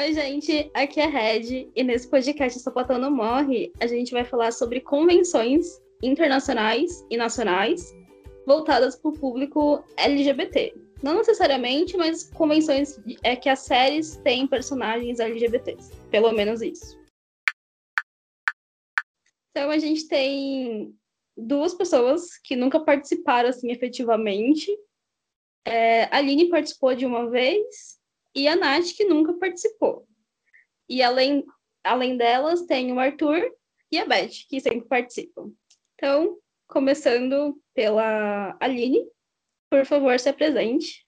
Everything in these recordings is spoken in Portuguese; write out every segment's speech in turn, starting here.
Oi, gente, aqui é Red, e nesse podcast Sapatão Não Morre, a gente vai falar sobre convenções internacionais e nacionais voltadas para o público LGBT. Não necessariamente, mas convenções é que as séries têm personagens LGBTs. Pelo menos isso. Então a gente tem duas pessoas que nunca participaram assim efetivamente. É, a Aline participou de uma vez e a Nath, que nunca participou. E além, além delas, tem o Arthur e a Beth, que sempre participam. Então, começando pela Aline, por favor, se apresente.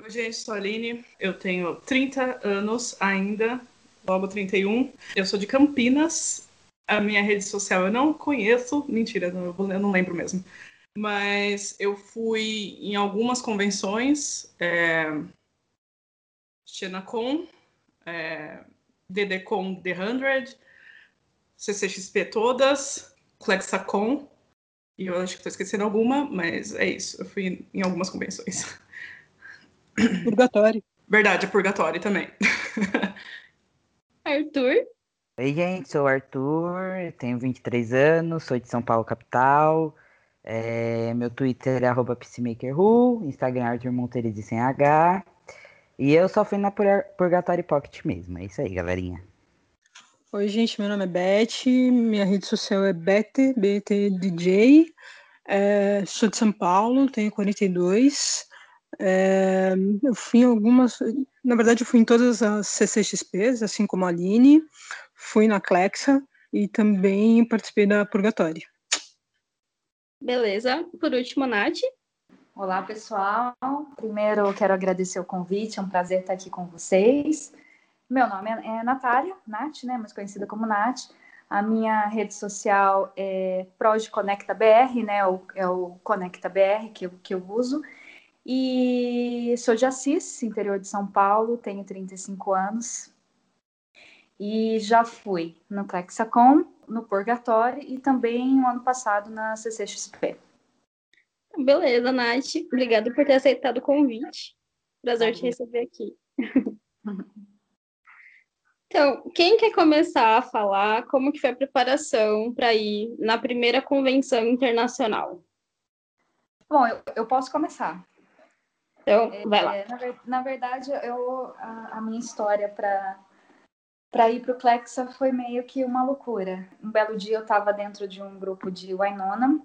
Oi, gente, sou a Aline, eu tenho 30 anos ainda, logo 31. Eu sou de Campinas, a minha rede social eu não conheço, mentira, eu não lembro mesmo. Mas eu fui em algumas convenções, é, Xenacon, é, DDCon The 100, CCXP todas, Clexacon, e eu acho que estou esquecendo alguma, mas é isso. Eu fui em algumas convenções. Purgatório. Verdade, é purgatório também. Arthur? Oi, gente, sou o Arthur, tenho 23 anos, sou de São Paulo, capital. É, meu Twitter é arroba Instagram Arthur Monterizi sem H. E eu só fui na Purgatório Pocket mesmo. É isso aí, galerinha. Oi, gente, meu nome é Beth, minha rede social é Bete, BTDJ. É, sou de São Paulo, tenho 42. É, eu fui em algumas, na verdade, eu fui em todas as CCXPs, assim como a Aline. Fui na Clexa e também participei da Purgatório. Beleza. Por último, Nath. Olá, pessoal. Primeiro, quero agradecer o convite, é um prazer estar aqui com vocês. Meu nome é Natália, Nath, né, mais conhecida como Nath. A minha rede social é Proj Conecta BR, né, é o Conecta BR que eu, que eu uso. E sou de Assis, interior de São Paulo, tenho 35 anos. E já fui no Clexacom, no Purgatório e também no ano passado na CCXP. Beleza, Nath. Obrigada por ter aceitado o convite. Prazer te receber aqui. Então, quem quer começar a falar como que foi a preparação para ir na primeira convenção internacional? Bom, eu, eu posso começar. Então, é, vai lá. É, na, na, verdade, eu, a, a minha história para para ir para o Clexa foi meio que uma loucura. Um belo dia eu estava dentro de um grupo de Wainona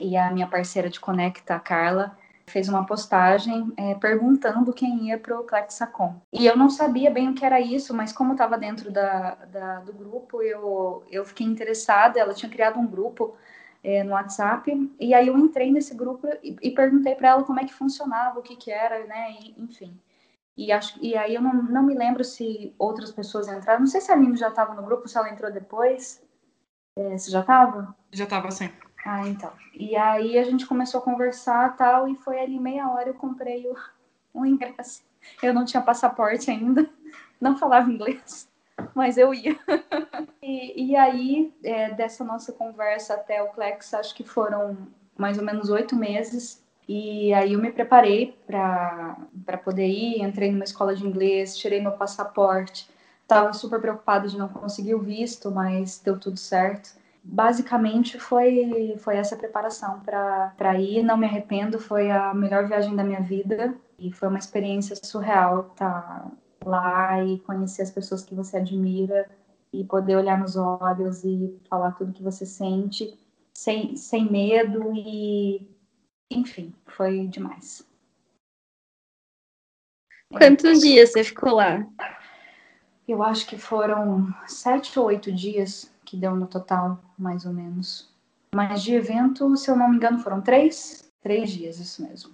e a minha parceira de Conecta, a Carla, fez uma postagem é, perguntando quem ia para o Clexacom. E eu não sabia bem o que era isso, mas como estava dentro da, da, do grupo, eu, eu fiquei interessada. Ela tinha criado um grupo é, no WhatsApp, e aí eu entrei nesse grupo e, e perguntei para ela como é que funcionava, o que, que era, né? E, enfim. E, acho, e aí eu não, não me lembro se outras pessoas entraram. Não sei se a Aline já estava no grupo, se ela entrou depois. É, você já estava? Já estava, sim. Ah, então. E aí a gente começou a conversar tal, e foi ali meia hora eu comprei o, o ingresso. Eu não tinha passaporte ainda, não falava inglês, mas eu ia. e, e aí, é, dessa nossa conversa até o Clex, acho que foram mais ou menos oito meses. E aí eu me preparei para poder ir, entrei numa escola de inglês, tirei meu passaporte. Estava super preocupada de não conseguir o visto, mas deu tudo certo basicamente foi, foi essa preparação para ir. Não me arrependo, foi a melhor viagem da minha vida e foi uma experiência surreal estar tá lá e conhecer as pessoas que você admira e poder olhar nos olhos e falar tudo que você sente sem, sem medo e enfim, foi demais. Quantos dias você ficou lá? Eu acho que foram sete ou oito dias que deu no total, mais ou menos. Mas de evento, se eu não me engano, foram três? Três dias, isso mesmo.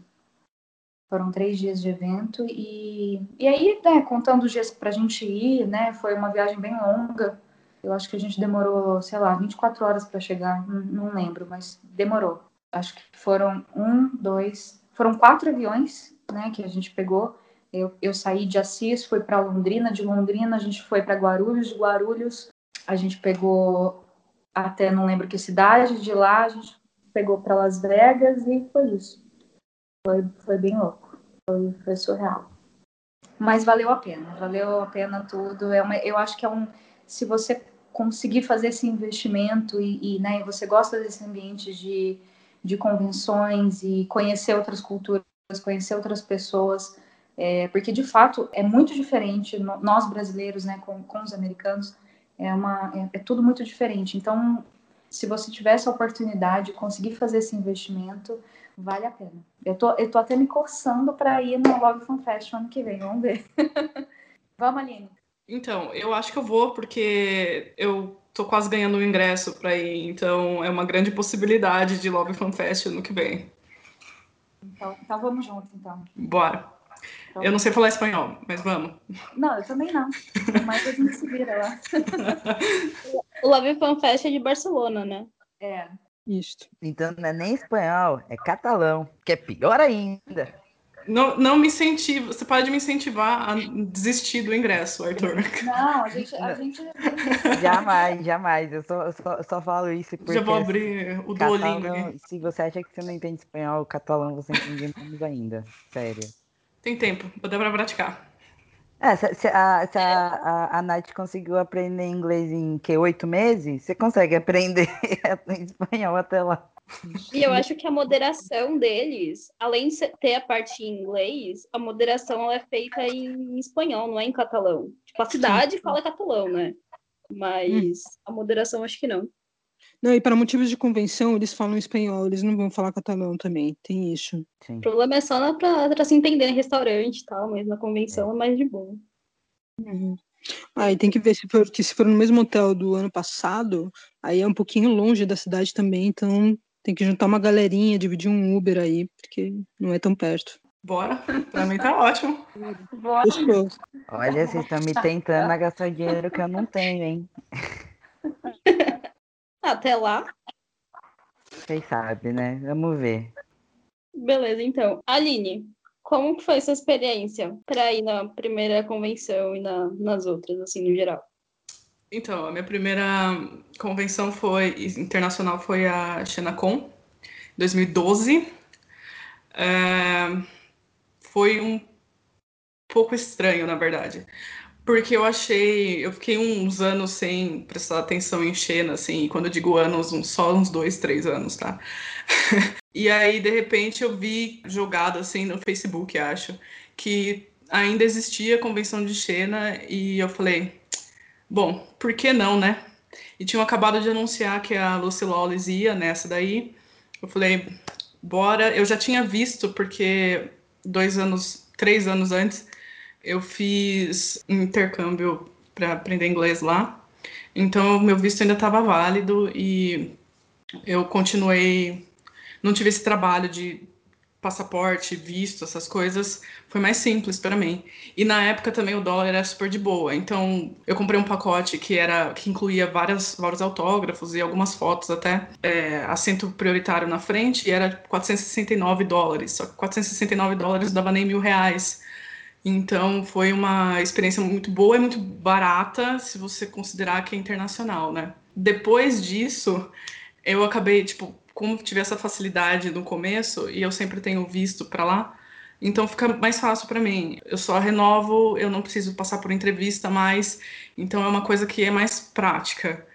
Foram três dias de evento e, e aí, né, contando os dias pra gente ir, né, foi uma viagem bem longa. Eu acho que a gente demorou, sei lá, 24 horas para chegar, não, não lembro, mas demorou. Acho que foram um, dois, foram quatro aviões, né, que a gente pegou. Eu, eu saí de Assis, fui para Londrina, de Londrina a gente foi para Guarulhos, de Guarulhos a gente pegou até não lembro que cidade, de lá a gente pegou para Las Vegas e foi isso. Foi, foi bem louco, foi, foi surreal. Mas valeu a pena, valeu a pena tudo. É uma, eu acho que é um. Se você conseguir fazer esse investimento e, e né, você gosta desse ambiente de, de convenções e conhecer outras culturas, conhecer outras pessoas, é, porque de fato é muito diferente nós brasileiros, né, com, com os americanos, é uma é, é, tudo muito diferente. Então, se você tiver essa oportunidade, conseguir fazer esse investimento, vale a pena. Eu tô, eu tô até me coçando para ir no Love Fan Fest ano que vem, vamos ver. vamos, Aline. Então, eu acho que eu vou porque eu tô quase ganhando o um ingresso para ir, então é uma grande possibilidade de Love Fan Fest ano que vem. Então, então vamos junto, então. Bora. Então, eu não sei falar espanhol, mas vamos. Não, eu também não. Mas a gente se vira lá. o Love Fan Fest é de Barcelona, né? É. Isso. Então não é nem espanhol, é catalão, que é pior ainda. Não, não me incentiva, você pode me incentivar a desistir do ingresso, Arthur. Não, a gente. A gente... Jamais, jamais. Eu só, só, só falo isso porque. Já vou abrir o Duolingo. Catalão, se você acha que você não entende espanhol, catalão você entende menos ainda. Sério. Tem tempo, vou dar pra praticar. É, se, se, a, se a, a, a Nath conseguiu aprender inglês em que oito meses, você consegue aprender espanhol até lá. E eu acho que a moderação deles, além de ter a parte em inglês, a moderação é feita em espanhol, não é em catalão. Tipo, a cidade fala catalão, né? Mas hum. a moderação acho que não. Não, e para motivos de convenção, eles falam espanhol, eles não vão falar catalão também, tem isso. Sim. O problema é só para se entender em restaurante e tal, mas na convenção é, é mais de boa. Uhum. Aí ah, tem que ver se for, se for no mesmo hotel do ano passado, aí é um pouquinho longe da cidade também, então tem que juntar uma galerinha, dividir um Uber aí, porque não é tão perto. Bora, pra mim tá ótimo. Bora. Olha, vocês estão me tentando a gastar dinheiro que eu não tenho, hein? Até lá. Quem sabe, né? Vamos ver. Beleza, então. Aline, como foi sua experiência para ir na primeira convenção e na, nas outras, assim, no geral? Então, a minha primeira convenção foi internacional foi a Xenacon, 2012. É, foi um pouco estranho, na verdade, porque eu achei, eu fiquei uns anos sem prestar atenção em Xena, assim, e quando eu digo anos, uns, só uns dois, três anos, tá? e aí, de repente, eu vi jogado, assim, no Facebook, acho, que ainda existia a convenção de Xena, e eu falei, bom, por que não, né? E tinham acabado de anunciar que a Lucy Lawless ia nessa daí. Eu falei, bora. Eu já tinha visto, porque dois anos, três anos antes, eu fiz intercâmbio para aprender inglês lá. Então, meu visto ainda estava válido e eu continuei. Não tive esse trabalho de passaporte, visto, essas coisas. Foi mais simples para mim. E na época também o dólar era super de boa. Então, eu comprei um pacote que era que incluía várias, vários autógrafos e algumas fotos até. É, assento prioritário na frente e era 469 dólares. Só que 469 dólares dava nem mil reais. Então foi uma experiência muito boa e muito barata se você considerar que é internacional, né? Depois disso, eu acabei, tipo, como tive essa facilidade no começo e eu sempre tenho visto para lá, então fica mais fácil para mim. Eu só renovo, eu não preciso passar por entrevista mais, então é uma coisa que é mais prática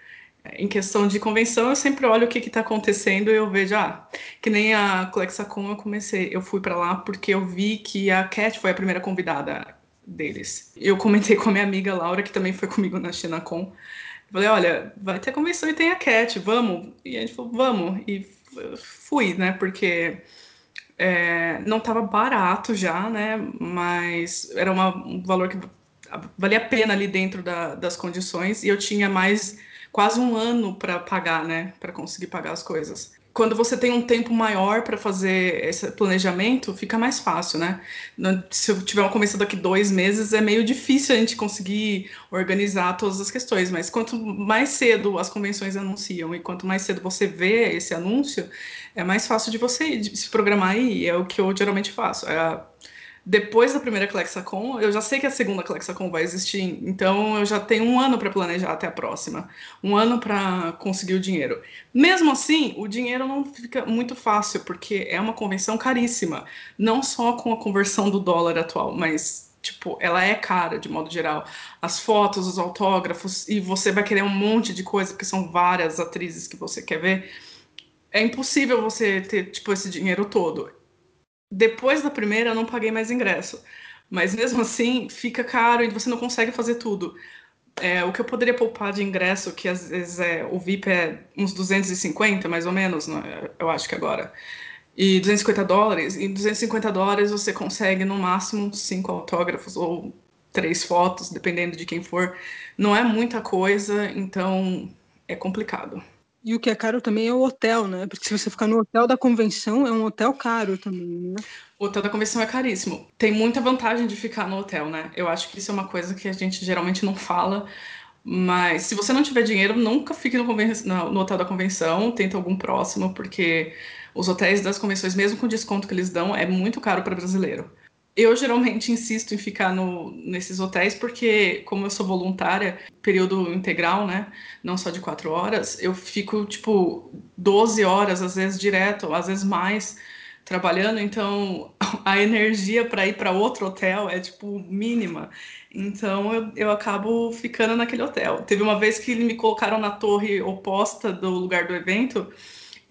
em questão de convenção, eu sempre olho o que está acontecendo e eu vejo, ah, que nem a Clexacon eu comecei, eu fui para lá porque eu vi que a Cat foi a primeira convidada deles. Eu comentei com a minha amiga Laura, que também foi comigo na ChinaCon. Falei, olha, vai ter convenção e tem a Cat, vamos. E a gente falou, vamos. E fui, né, porque é, não estava barato já, né, mas era uma, um valor que valia a pena ali dentro da, das condições e eu tinha mais quase um ano para pagar, né? Para conseguir pagar as coisas. Quando você tem um tempo maior para fazer esse planejamento, fica mais fácil, né? Se eu tiver uma convenção daqui dois meses, é meio difícil a gente conseguir organizar todas as questões, mas quanto mais cedo as convenções anunciam e quanto mais cedo você vê esse anúncio, é mais fácil de você se programar e é o que eu geralmente faço. É depois da primeira Clexacon, eu já sei que a segunda Clexacon vai existir, então eu já tenho um ano para planejar até a próxima, um ano para conseguir o dinheiro. Mesmo assim, o dinheiro não fica muito fácil, porque é uma convenção caríssima, não só com a conversão do dólar atual, mas tipo, ela é cara de modo geral. As fotos, os autógrafos, e você vai querer um monte de coisa, porque são várias atrizes que você quer ver. É impossível você ter, tipo, esse dinheiro todo. Depois da primeira, eu não paguei mais ingresso. Mas mesmo assim, fica caro e você não consegue fazer tudo. É, o que eu poderia poupar de ingresso, que às vezes é, o VIP é uns 250, mais ou menos, né? eu acho que agora e 250 dólares. E 250 dólares você consegue no máximo cinco autógrafos ou três fotos, dependendo de quem for. Não é muita coisa, então é complicado. E o que é caro também é o hotel, né? Porque se você ficar no hotel da convenção, é um hotel caro também, né? O hotel da convenção é caríssimo. Tem muita vantagem de ficar no hotel, né? Eu acho que isso é uma coisa que a gente geralmente não fala. Mas se você não tiver dinheiro, nunca fique no, no hotel da convenção, tenta algum próximo, porque os hotéis das convenções, mesmo com o desconto que eles dão, é muito caro para brasileiro. Eu geralmente insisto em ficar no, nesses hotéis porque, como eu sou voluntária, período integral, né? Não só de quatro horas, eu fico tipo 12 horas, às vezes direto, às vezes mais, trabalhando. Então a energia para ir para outro hotel é tipo mínima. Então eu, eu acabo ficando naquele hotel. Teve uma vez que me colocaram na torre oposta do lugar do evento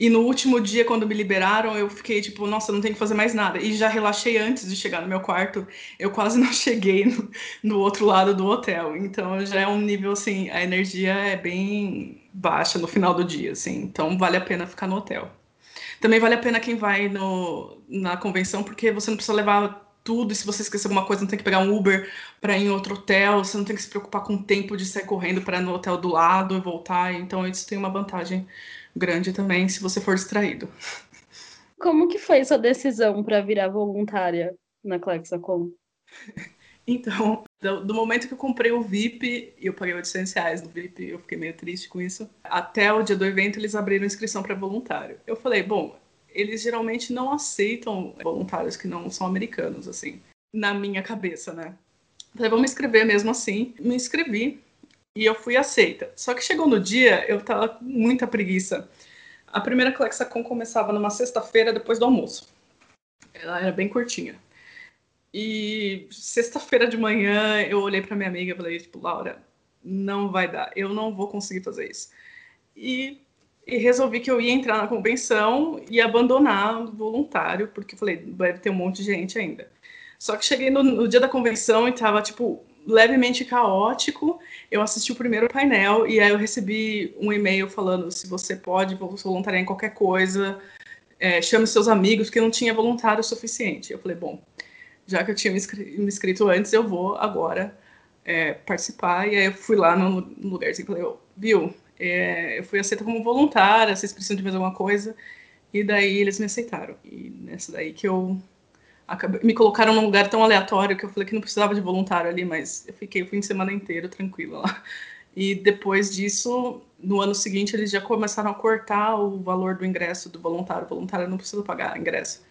e no último dia, quando me liberaram, eu fiquei tipo, nossa, não tenho que fazer mais nada. E já relaxei antes de chegar no meu quarto. Eu quase não cheguei no, no outro lado do hotel. Então já é um nível assim, a energia é bem baixa no final do dia, assim. Então vale a pena ficar no hotel. Também vale a pena quem vai no, na convenção, porque você não precisa levar tudo, e se você esquecer alguma coisa, não tem que pegar um Uber para ir em outro hotel, você não tem que se preocupar com o tempo de sair correndo para no hotel do lado e voltar. Então, isso tem uma vantagem grande também se você for distraído. Como que foi sua decisão para virar voluntária na Clexacom? Então, do, do, momento que eu comprei o VIP, e eu paguei 800 reais no VIP, eu fiquei meio triste com isso, até o dia do evento eles abriram inscrição para voluntário. Eu falei, bom, eles geralmente não aceitam voluntários que não são americanos, assim, na minha cabeça, né? Falei, vamos escrever mesmo assim. Me inscrevi, e eu fui aceita. Só que chegou no dia, eu tava com muita preguiça. A primeira Clexacon começava numa sexta-feira depois do almoço. Ela era bem curtinha. E sexta-feira de manhã eu olhei para minha amiga e falei, tipo, Laura, não vai dar, eu não vou conseguir fazer isso. E, e resolvi que eu ia entrar na convenção e abandonar voluntário, porque falei, deve ter um monte de gente ainda. Só que cheguei no, no dia da convenção e tava, tipo, levemente caótico. Eu assisti o primeiro painel e aí eu recebi um e-mail falando se você pode voluntariar em qualquer coisa, é, chame seus amigos, porque não tinha voluntário suficiente. Eu falei, bom, já que eu tinha me, inscrito antes, eu vou agora é, participar. E aí eu fui lá no, no lugarzinho e falei, oh, viu, é, eu fui aceita como voluntária, vocês precisam de mais alguma coisa? E daí eles me aceitaram. E nessa daí que eu acabei, me colocaram num lugar tão aleatório que eu falei que não precisava de voluntário ali, mas eu fiquei o fim de semana inteiro tranquila lá. E depois disso, no ano seguinte, eles já começaram a cortar o valor do ingresso do voluntário. O voluntário não precisa pagar ingresso.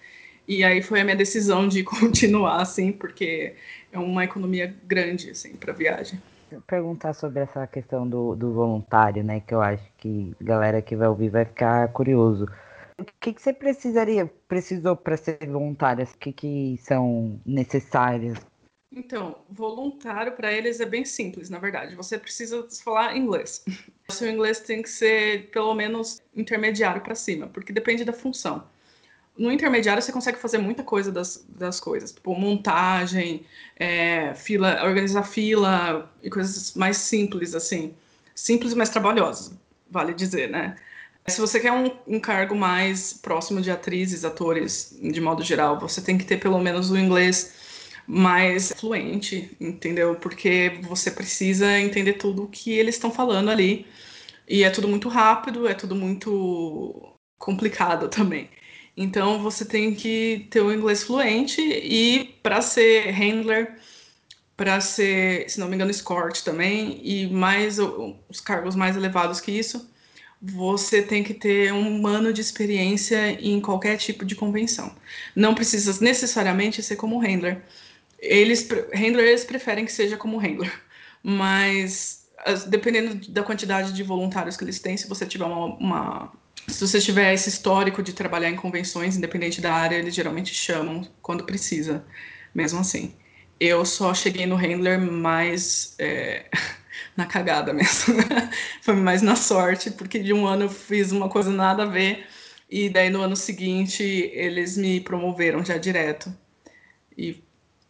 E aí foi a minha decisão de continuar, assim, porque é uma economia grande, assim, para viagem. Perguntar sobre essa questão do, do voluntário, né? Que eu acho que galera que vai ouvir vai ficar curioso. O que, que você precisaria, precisou para ser voluntária? O que, que são necessárias? Então, voluntário para eles é bem simples, na verdade. Você precisa falar inglês. O seu inglês tem que ser pelo menos intermediário para cima, porque depende da função. No intermediário você consegue fazer muita coisa das, das coisas, tipo montagem, é, fila, organizar fila e coisas mais simples assim, simples mas trabalhosas, vale dizer, né? Se você quer um, um, cargo mais próximo de atrizes, atores, de modo geral, você tem que ter pelo menos o inglês mais fluente, entendeu? Porque você precisa entender tudo o que eles estão falando ali. E é tudo muito rápido, é tudo muito complicado também. Então você tem que ter o inglês fluente e para ser handler, para ser, se não me engano, escort também, e mais os cargos mais elevados que isso, você tem que ter um ano de experiência em qualquer tipo de convenção. Não precisa necessariamente ser como handler. Eles, handler, eles preferem que seja como handler, mas dependendo da quantidade de voluntários que eles têm, se você tiver uma, uma se você tiver esse histórico de trabalhar em convenções, independente da área, eles geralmente chamam quando precisa, mesmo assim. eu só cheguei no handler mais é, na cagada mesmo. Foi mais na sorte, porque de um ano eu fiz uma coisa nada a ver, e daí no ano seguinte eles me promoveram já direto. E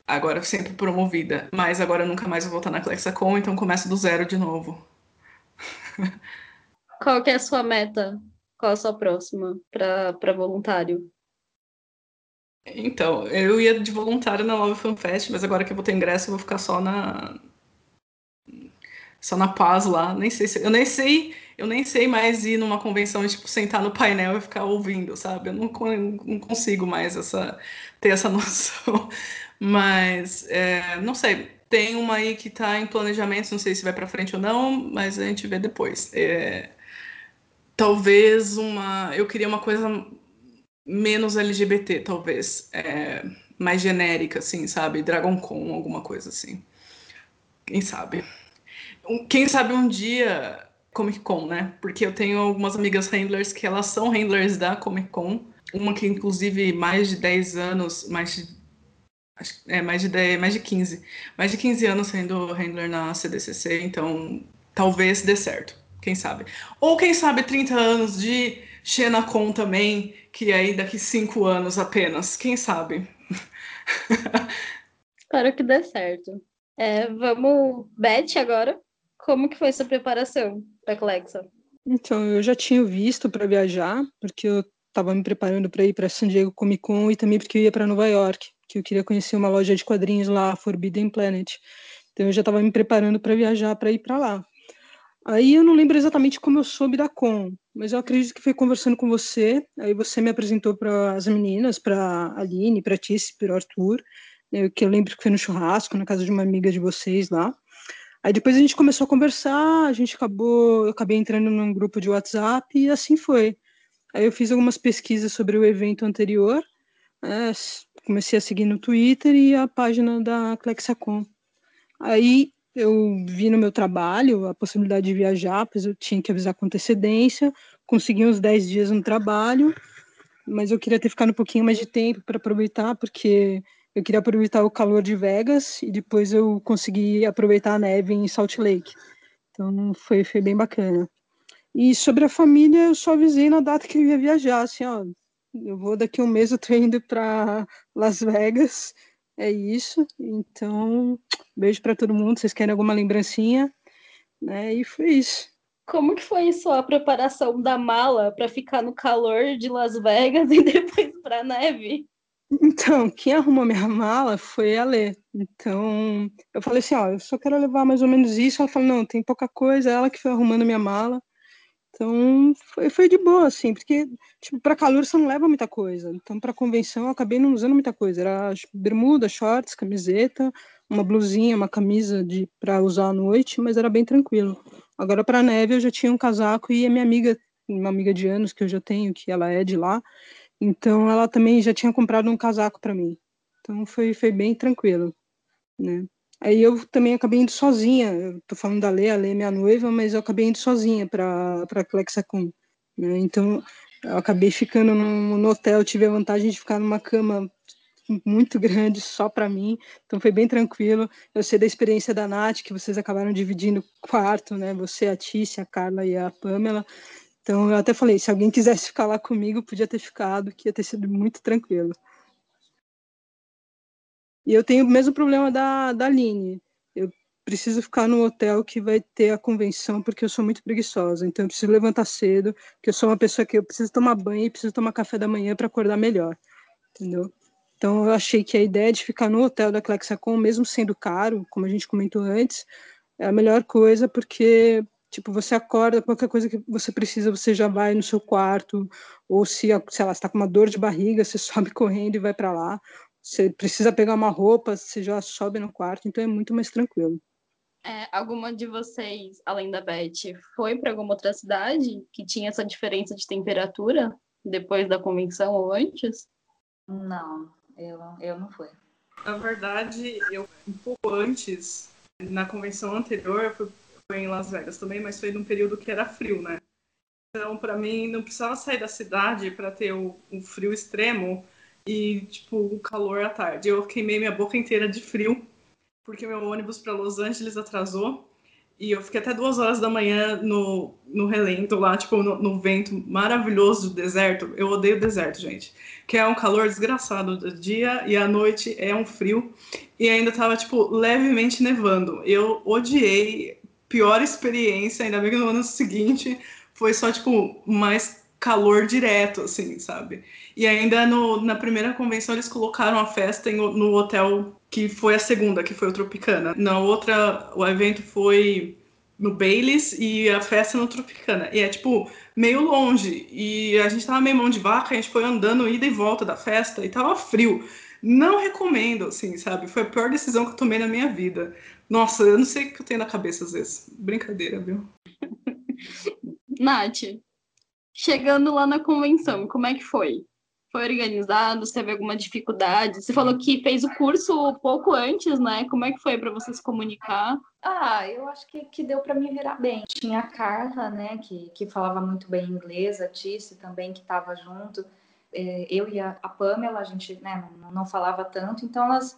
agora sempre promovida. Mas agora eu nunca mais vou voltar na Clexacom, então começo do zero de novo. Qual que é a sua meta? Qual a sua próxima para voluntário? Então, eu ia de voluntário na Love Fan Fest, mas agora que eu vou ter ingresso, eu vou ficar só na só na paz lá. Nem sei se, eu nem sei, eu nem sei mais ir numa convenção e tipo sentar no painel e ficar ouvindo, sabe? Eu não, não consigo mais essa ter essa noção. Mas é, não sei, tem uma aí que está em planejamento, não sei se vai para frente ou não, mas a gente vê depois. É, talvez uma, eu queria uma coisa menos LGBT, talvez, é, mais genérica, assim, sabe? Dragon Con, alguma coisa assim. Quem sabe? Quem sabe um dia Comic Con, né? Porque eu tenho algumas amigas handlers que elas são handlers da Comic Con. Uma que, inclusive, mais de 10 anos, mais de, é, mais de 10, mais de 15, mais de 15 anos sendo handler na CDCC, então talvez dê certo, quem sabe. Ou quem sabe 30 anos de Xenacon também, que aí daqui 5 anos apenas, quem sabe. Espero que dê certo. É, vamos, Beth, agora. Como que foi sua preparação para Clexa? Então, eu já tinha visto para viajar, porque eu estava me preparando para ir para San Diego Comic Con e também porque eu ia para Nova York, que eu queria conhecer uma loja de quadrinhos lá, Forbidden Planet. Então, eu já estava me preparando para viajar para ir para lá. Aí eu não lembro exatamente como eu soube da com, mas eu acredito que foi conversando com você. Aí você me apresentou para as meninas, para Aline, para Tice, para Arthur, né, que eu lembro que foi no churrasco na casa de uma amiga de vocês lá. Aí depois a gente começou a conversar, a gente acabou, eu acabei entrando num grupo de WhatsApp e assim foi. Aí eu fiz algumas pesquisas sobre o evento anterior, né, comecei a seguir no Twitter e a página da Clexacom. Aí eu vi no meu trabalho a possibilidade de viajar, pois eu tinha que avisar com antecedência, consegui uns 10 dias no trabalho, mas eu queria ter ficado um pouquinho mais de tempo para aproveitar, porque eu queria aproveitar o calor de Vegas e depois eu consegui aproveitar a neve em Salt Lake. Então foi, foi bem bacana. E sobre a família, eu só avisei na data que eu ia viajar, assim, ó, eu vou daqui a um mês, eu tô indo para Las Vegas, é isso. Então, beijo para todo mundo, vocês querem alguma lembrancinha? Né? E foi isso. Como que foi sua preparação da mala para ficar no calor de Las Vegas e depois para neve? Então, quem arrumou minha mala foi a Lê. Então, eu falei assim, ó, eu só quero levar mais ou menos isso. Ela falou, não, tem pouca coisa. Ela que foi arrumando minha mala. Então, foi, foi de boa, assim, porque, tipo, para calor você não leva muita coisa. Então, para convenção, eu acabei não usando muita coisa. Era bermuda, shorts, camiseta, uma blusinha, uma camisa de para usar à noite, mas era bem tranquilo. Agora, para neve, eu já tinha um casaco e a minha amiga, uma amiga de anos que eu já tenho, que ela é de lá, então ela também já tinha comprado um casaco para mim. Então foi, foi bem tranquilo, né? Aí eu também acabei indo sozinha. Eu tô falando da Lê, a Lê é minha noiva, mas eu acabei indo sozinha para para Clexacon, né? Então eu acabei ficando no, no hotel, tive a vantagem de ficar numa cama muito grande só para mim, então foi bem tranquilo. Eu sei da experiência da Nath, que vocês acabaram dividindo quarto, né? Você, a Tícia, a Carla e a Pamela. Então eu até falei, se alguém quisesse ficar lá comigo, podia ter ficado, que ia ter sido muito tranquilo. E eu tenho o mesmo problema da, da Aline. Eu preciso ficar no hotel que vai ter a convenção, porque eu sou muito preguiçosa. Então eu preciso levantar cedo, que eu sou uma pessoa que eu preciso tomar banho e preciso tomar café da manhã para acordar melhor. Entendeu? Então eu achei que a ideia de ficar no hotel da Clexacom, mesmo sendo caro, como a gente comentou antes, é a melhor coisa, porque Tipo, você acorda, qualquer coisa que você precisa, você já vai no seu quarto, ou se, sei lá, está com uma dor de barriga, você sobe correndo e vai para lá. Você precisa pegar uma roupa, você já sobe no quarto, então é muito mais tranquilo. É, alguma de vocês, além da Beth, foi para alguma outra cidade que tinha essa diferença de temperatura depois da convenção ou antes? Não, eu, eu não fui. Na verdade, eu um pouco antes, na convenção anterior, eu fui foi em Las Vegas também, mas foi num período que era frio, né? Então, para mim, não precisava sair da cidade para ter o, o, frio extremo e, tipo, o calor à tarde. Eu queimei minha boca inteira de frio porque meu ônibus para Los Angeles atrasou. E eu fiquei até duas horas da manhã no, no relento lá, tipo, no, no, vento maravilhoso do deserto. Eu odeio deserto, gente. Que é um calor desgraçado do dia e à noite é um frio. E ainda tava, tipo, levemente nevando. Eu odiei. Pior experiência, ainda bem que no ano seguinte foi só, tipo, mais calor direto, assim, sabe? E ainda no, na primeira convenção eles colocaram a festa em, no hotel que foi a segunda, que foi o Tropicana. Na outra, o evento foi no Baileys e a festa no Tropicana. E é tipo meio longe. E a gente tava meio mão de vaca, a gente foi andando ida e volta da festa e tava frio. Não recomendo, assim, sabe? Foi a pior decisão que eu tomei na minha vida. Nossa, eu não sei o que eu tenho na cabeça às vezes. Brincadeira, viu? Nath, chegando lá na convenção, como é que foi? foi organizado? Você teve alguma dificuldade? Você falou que fez o curso pouco antes, né? Como é que foi para você se comunicar? Ah, eu acho que, que deu para me virar bem. Tinha a Carla, né, que, que falava muito bem inglês, a Tice também, que estava junto. É, eu e a, a Pamela, a gente né, não, não falava tanto, então elas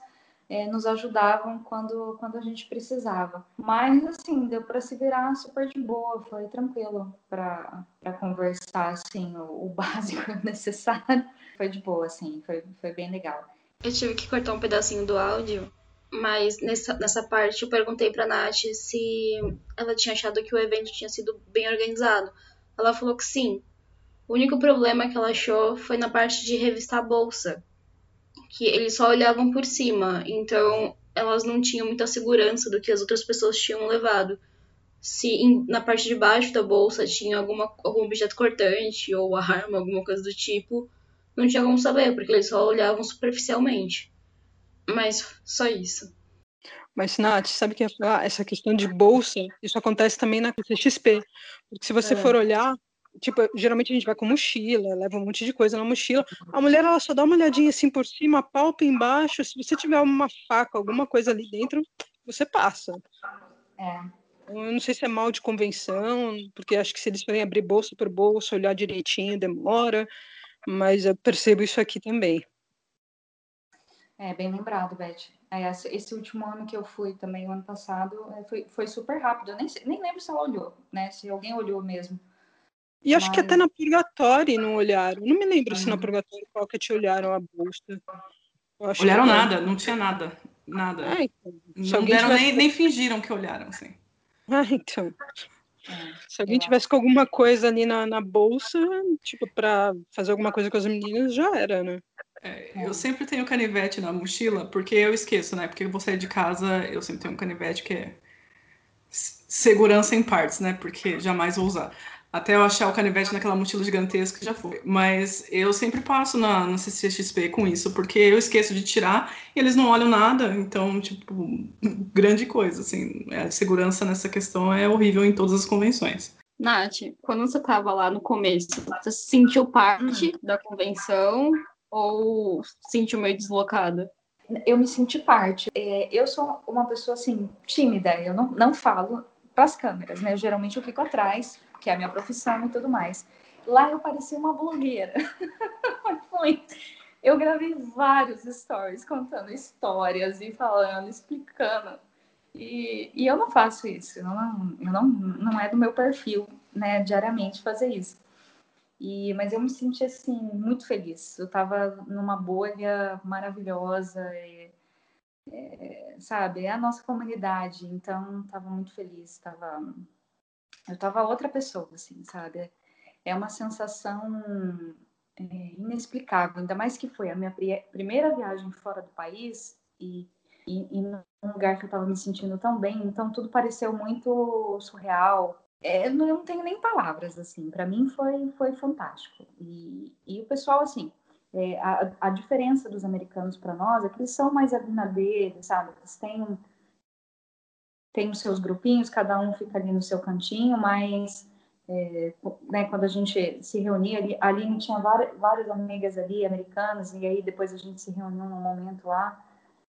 é, nos ajudavam quando, quando a gente precisava. Mas, assim, deu para se virar super de boa, foi tranquilo para conversar, assim, o, o básico necessário. Foi de boa, assim, foi, foi bem legal. Eu tive que cortar um pedacinho do áudio, mas nessa, nessa parte eu perguntei pra Nath se ela tinha achado que o evento tinha sido bem organizado. Ela falou que sim. O único problema que ela achou foi na parte de revistar a bolsa que eles só olhavam por cima, então elas não tinham muita segurança do que as outras pessoas tinham levado. Se em, na parte de baixo da bolsa tinha alguma, algum objeto cortante ou arma, alguma coisa do tipo, não tinha como saber, porque eles só olhavam superficialmente. Mas só isso. Mas, Nath, sabe que essa questão de bolsa, isso acontece também na CXP. Porque se você é. for olhar, tipo, geralmente a gente vai com mochila, leva um monte de coisa na mochila. A mulher, ela só dá uma olhadinha assim por cima, palpa embaixo. Se você tiver uma faca, alguma coisa ali dentro, você passa. É. Eu não sei se é mal de convenção, porque acho que se eles forem abrir bolsa por bolsa, olhar direitinho, demora. Mas eu percebo isso aqui também. É, bem lembrado, Beth. É, esse último ano que eu fui também, o ano passado, é, foi, foi super rápido. Eu nem, nem lembro se ela olhou, né? Se alguém olhou mesmo. E acho Mas... que até na Purgatório não olharam. Não me lembro se na uhum. Purgatório te olharam a bolsa. Olharam nada, não tinha nada. Nada. Ah, então. Não deram tivesse... nem, nem fingiram que olharam, assim. Ah, então. É, se alguém tivesse com alguma coisa ali na, na bolsa, tipo, pra fazer alguma coisa com as meninas, já era, né? É, eu sempre tenho canivete na mochila, porque eu esqueço, né? Porque eu vou sair de casa, eu sempre tenho um canivete que é segurança em partes, né? Porque jamais vou usar. Até eu achar o canivete naquela mochila gigantesca já foi. Mas eu sempre passo na, na CCXP com isso, porque eu esqueço de tirar e eles não olham nada. Então, tipo, grande coisa, assim. A segurança nessa questão é horrível em todas as convenções. Nath, quando você estava lá no começo, você se sentiu parte hum. da convenção ou se sentiu meio deslocada? Eu me senti parte. É, eu sou uma pessoa, assim, tímida. Eu não, não falo para as câmeras, né? Geralmente eu fico atrás que é a minha profissão e tudo mais. Lá eu parecia uma blogueira. Foi. Eu gravei vários stories contando histórias e falando, explicando. E, e eu não faço isso, eu não, eu não, não é do meu perfil, né, diariamente fazer isso. E, mas eu me senti assim muito feliz. Eu estava numa bolha maravilhosa, e, é, sabe? É a nossa comunidade, então estava muito feliz, estava eu tava outra pessoa, assim, sabe? É uma sensação é, inexplicável, ainda mais que foi a minha primeira viagem fora do país e, e, e num lugar que eu tava me sentindo tão bem, então tudo pareceu muito surreal. É, eu não tenho nem palavras, assim, para mim foi, foi fantástico. E, e o pessoal, assim, é, a, a diferença dos americanos para nós é que eles são mais na sabe? Eles têm tem os seus grupinhos, cada um fica ali no seu cantinho, mas é, né, quando a gente se reunia ali, ali tinha várias, várias amigas ali, americanas, e aí depois a gente se reuniu num momento lá,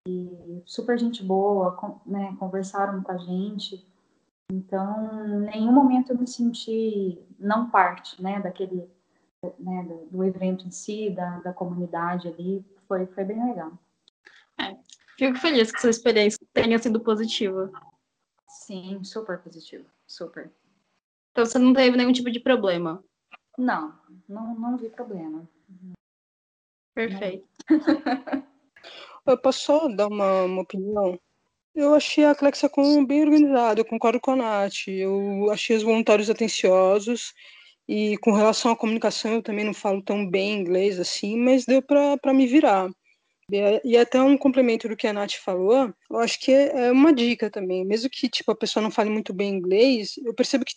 e super gente boa, com, né, conversaram com a gente, então, em nenhum momento eu me senti não parte, né, daquele, né, do, do evento em si, da, da comunidade ali, foi, foi bem legal. É, Fico feliz que sua experiência tenha sido positiva. Sim, super positivo. Super. Então você não teve nenhum tipo de problema. Não, não, não vi problema. Perfeito. Eu posso só dar uma, uma opinião? Eu achei a Clexacom bem organizada, eu concordo com a Nath. Eu achei os voluntários atenciosos e com relação à comunicação eu também não falo tão bem inglês assim, mas deu para me virar. E até um complemento do que a Nath falou, eu acho que é uma dica também. Mesmo que tipo, a pessoa não fale muito bem inglês, eu percebo que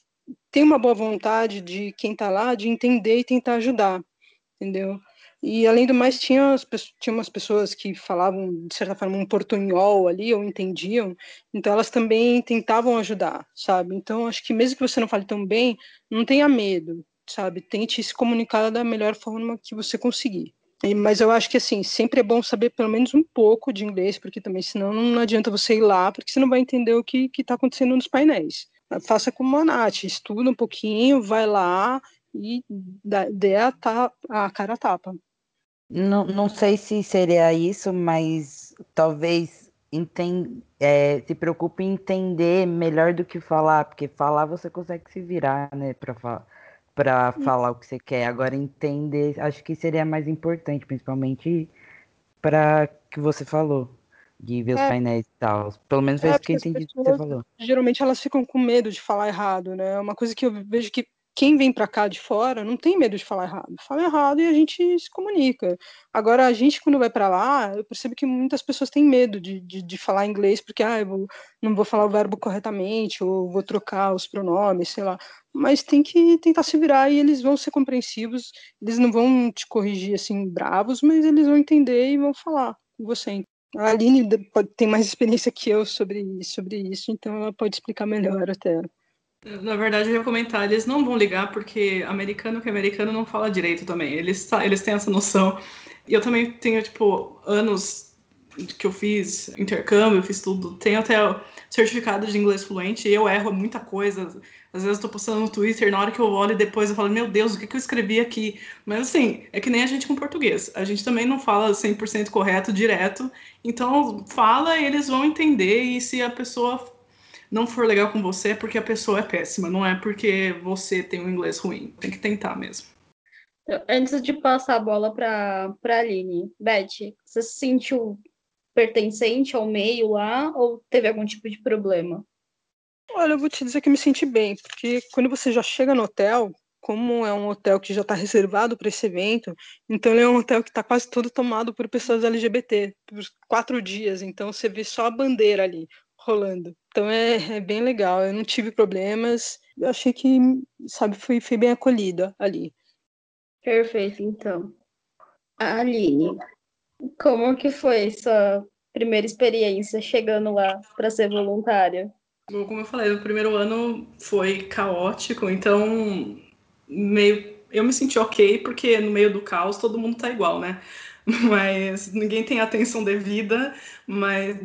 tem uma boa vontade de quem está lá de entender e tentar ajudar, entendeu? E além do mais, tinha, as, tinha umas pessoas que falavam, de certa forma, um portunhol ali, ou entendiam, então elas também tentavam ajudar, sabe? Então acho que mesmo que você não fale tão bem, não tenha medo, sabe? Tente se comunicar da melhor forma que você conseguir. Mas eu acho que assim, sempre é bom saber pelo menos um pouco de inglês, porque também senão não adianta você ir lá, porque você não vai entender o que está acontecendo nos painéis. Faça como a Nath, estuda um pouquinho, vai lá e dê a, a cara a tapa. Não, não sei se seria isso, mas talvez é, se preocupe em entender melhor do que falar, porque falar você consegue se virar, né, para falar para falar o que você quer. Agora entender, acho que seria mais importante, principalmente para que você falou de ver é, os painéis e tal. Pelo menos foi é, isso que eu entendi que você falou. Geralmente elas ficam com medo de falar errado, né? É uma coisa que eu vejo que quem vem para cá de fora não tem medo de falar errado. Fala errado e a gente se comunica. Agora, a gente, quando vai para lá, eu percebo que muitas pessoas têm medo de, de, de falar inglês, porque ah, vou, não vou falar o verbo corretamente, ou vou trocar os pronomes, sei lá. Mas tem que tentar se virar e eles vão ser compreensivos, eles não vão te corrigir assim, bravos, mas eles vão entender e vão falar com você. A Aline tem mais experiência que eu sobre, sobre isso, então ela pode explicar melhor até. Na verdade, eu ia comentar, eles não vão ligar porque americano que americano não fala direito também. Eles, eles têm essa noção. E eu também tenho, tipo, anos que eu fiz intercâmbio, eu fiz tudo. Tenho até certificado de inglês fluente e eu erro muita coisa. Às vezes eu tô postando no Twitter, na hora que eu olho depois eu falo, meu Deus, o que, que eu escrevi aqui? Mas assim, é que nem a gente com português. A gente também não fala 100% correto direto. Então, fala e eles vão entender. E se a pessoa não for legal com você é porque a pessoa é péssima, não é porque você tem um inglês ruim. Tem que tentar mesmo. Antes de passar a bola para a Aline, Beth, você se sentiu pertencente ao meio lá ou teve algum tipo de problema? Olha, eu vou te dizer que me senti bem, porque quando você já chega no hotel, como é um hotel que já está reservado para esse evento, então ele é um hotel que está quase todo tomado por pessoas LGBT, por quatro dias, então você vê só a bandeira ali rolando. Então é, é bem legal. Eu não tive problemas. Eu achei que, sabe, fui, fui bem acolhida ali. Perfeito, então. A Aline, como que foi sua primeira experiência chegando lá para ser voluntária? Bom, como eu falei, o primeiro ano foi caótico, então meio eu me senti ok porque no meio do caos todo mundo tá igual, né? Mas ninguém tem atenção devida, mas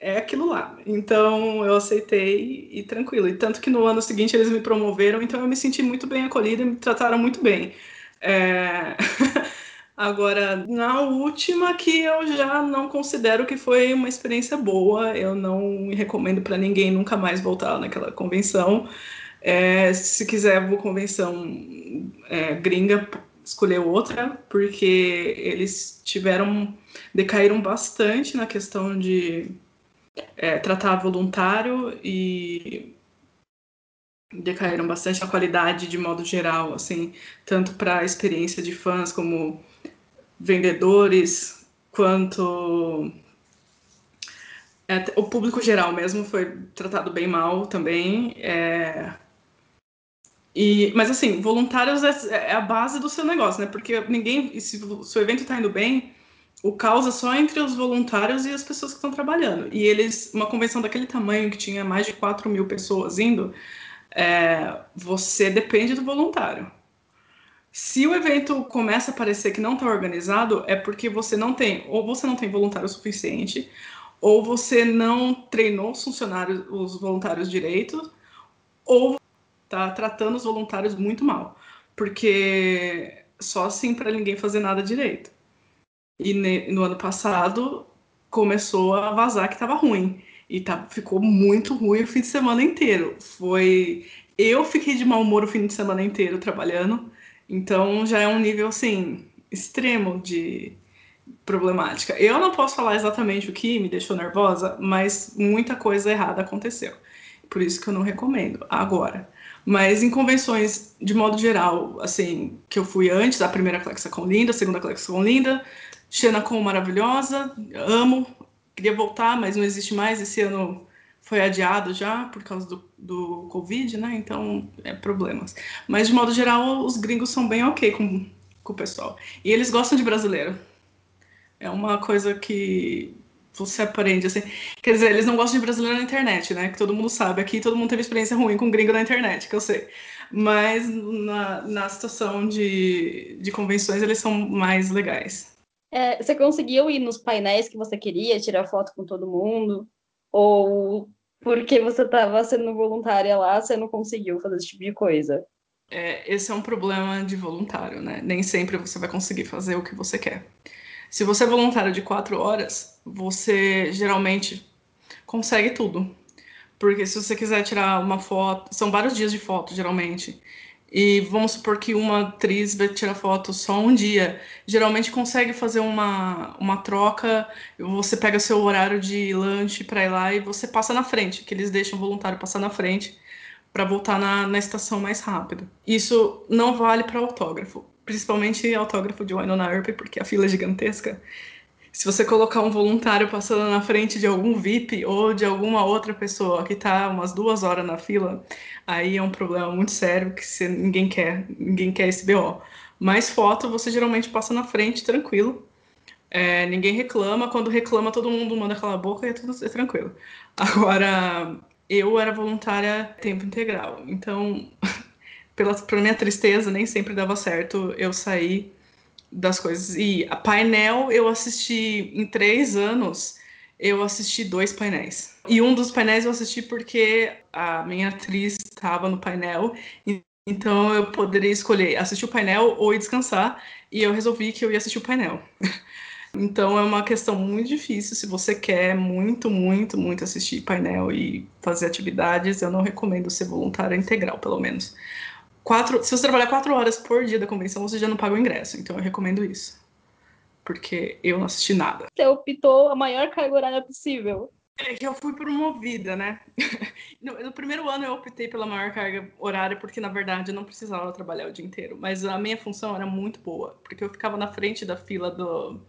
é aquilo lá. Então eu aceitei e tranquilo. E tanto que no ano seguinte eles me promoveram, então eu me senti muito bem acolhida e me trataram muito bem. É... Agora, na última, que eu já não considero que foi uma experiência boa, eu não recomendo para ninguém nunca mais voltar naquela convenção. É, se quiser uma convenção é, gringa, escolher outra, porque eles tiveram, decaíram bastante na questão de é, tratar voluntário e decaíram bastante a qualidade de modo geral, assim, tanto para a experiência de fãs como vendedores, quanto é, o público geral mesmo foi tratado bem mal também. É... E, mas assim, voluntários é, é, a base do seu negócio, né? Porque ninguém, se o evento está indo bem, o caos é só entre os voluntários e as pessoas que estão trabalhando. E eles, uma convenção daquele tamanho, que tinha mais de 4 mil pessoas indo, é, você depende do voluntário. Se o evento começa a parecer que não está organizado, é porque você não tem, ou você não tem voluntário suficiente, ou você não treinou os funcionários, os voluntários direito, ou está tratando os voluntários muito mal. Porque só assim para ninguém fazer nada direito. E no ano passado, começou a vazar que tava ruim. E tá, ficou muito ruim o fim de semana inteiro. Foi. Eu fiquei de mau humor o fim de semana inteiro trabalhando. Então já é um nível assim, extremo de problemática. Eu não posso falar exatamente o que me deixou nervosa, mas muita coisa errada aconteceu. Por isso que eu não recomendo agora. Mas em convenções, de modo geral, assim, que eu fui antes, a primeira com linda, a segunda com linda, com maravilhosa, amo, queria voltar, mas não existe mais. Esse ano foi adiado já por causa do, do Covid, né? Então, é problemas. Mas, de modo geral, os gringos são bem ok com, com o pessoal. E eles gostam de brasileiro. É uma coisa que você aprende, assim. Quer dizer, eles não gostam de brasileiro na internet, né? Que todo mundo sabe. Aqui todo mundo teve experiência ruim com gringo na internet, que eu sei. Mas na, na situação de, de convenções, eles são mais legais. É, você conseguiu ir nos painéis que você queria, tirar foto com todo mundo? Ou porque você estava sendo voluntária lá, você não conseguiu fazer esse tipo de coisa? É, esse é um problema de voluntário, né? Nem sempre você vai conseguir fazer o que você quer. Se você é voluntário de quatro horas, você geralmente consegue tudo. Porque se você quiser tirar uma foto, são vários dias de foto, geralmente. E vamos supor que uma atriz vai tirar foto só um dia. Geralmente consegue fazer uma, uma troca, você pega seu horário de lanche para ir lá e você passa na frente, que eles deixam o voluntário passar na frente para voltar na, na estação mais rápido. Isso não vale para autógrafo principalmente autógrafo de Winona Earp, porque a fila é gigantesca. Se você colocar um voluntário passando na frente de algum VIP ou de alguma outra pessoa que está umas duas horas na fila, aí é um problema muito sério que você, ninguém quer, ninguém quer esse BO. Mas foto você geralmente passa na frente tranquilo. É, ninguém reclama, quando reclama todo mundo manda aquela boca e é tudo é tranquilo. Agora, eu era voluntária tempo integral, então pela, pela minha tristeza, nem sempre dava certo eu sair das coisas. E a painel eu assisti em três anos, eu assisti dois painéis. E um dos painéis eu assisti porque a minha atriz estava no painel, então eu poderia escolher assistir o painel ou ir descansar, e eu resolvi que eu ia assistir o painel. Então é uma questão muito difícil. Se você quer muito, muito, muito assistir painel e fazer atividades, eu não recomendo ser voluntária integral, pelo menos quatro, se você trabalhar quatro horas por dia da convenção, você já não paga o ingresso. Então eu recomendo isso. Porque eu não assisti nada. Você optou a maior carga horária possível. É que eu fui promovida, né? No, no, primeiro ano eu optei pela maior carga horária porque, na verdade, eu não precisava trabalhar o dia inteiro. Mas a minha função era muito boa, porque eu ficava na frente da fila do,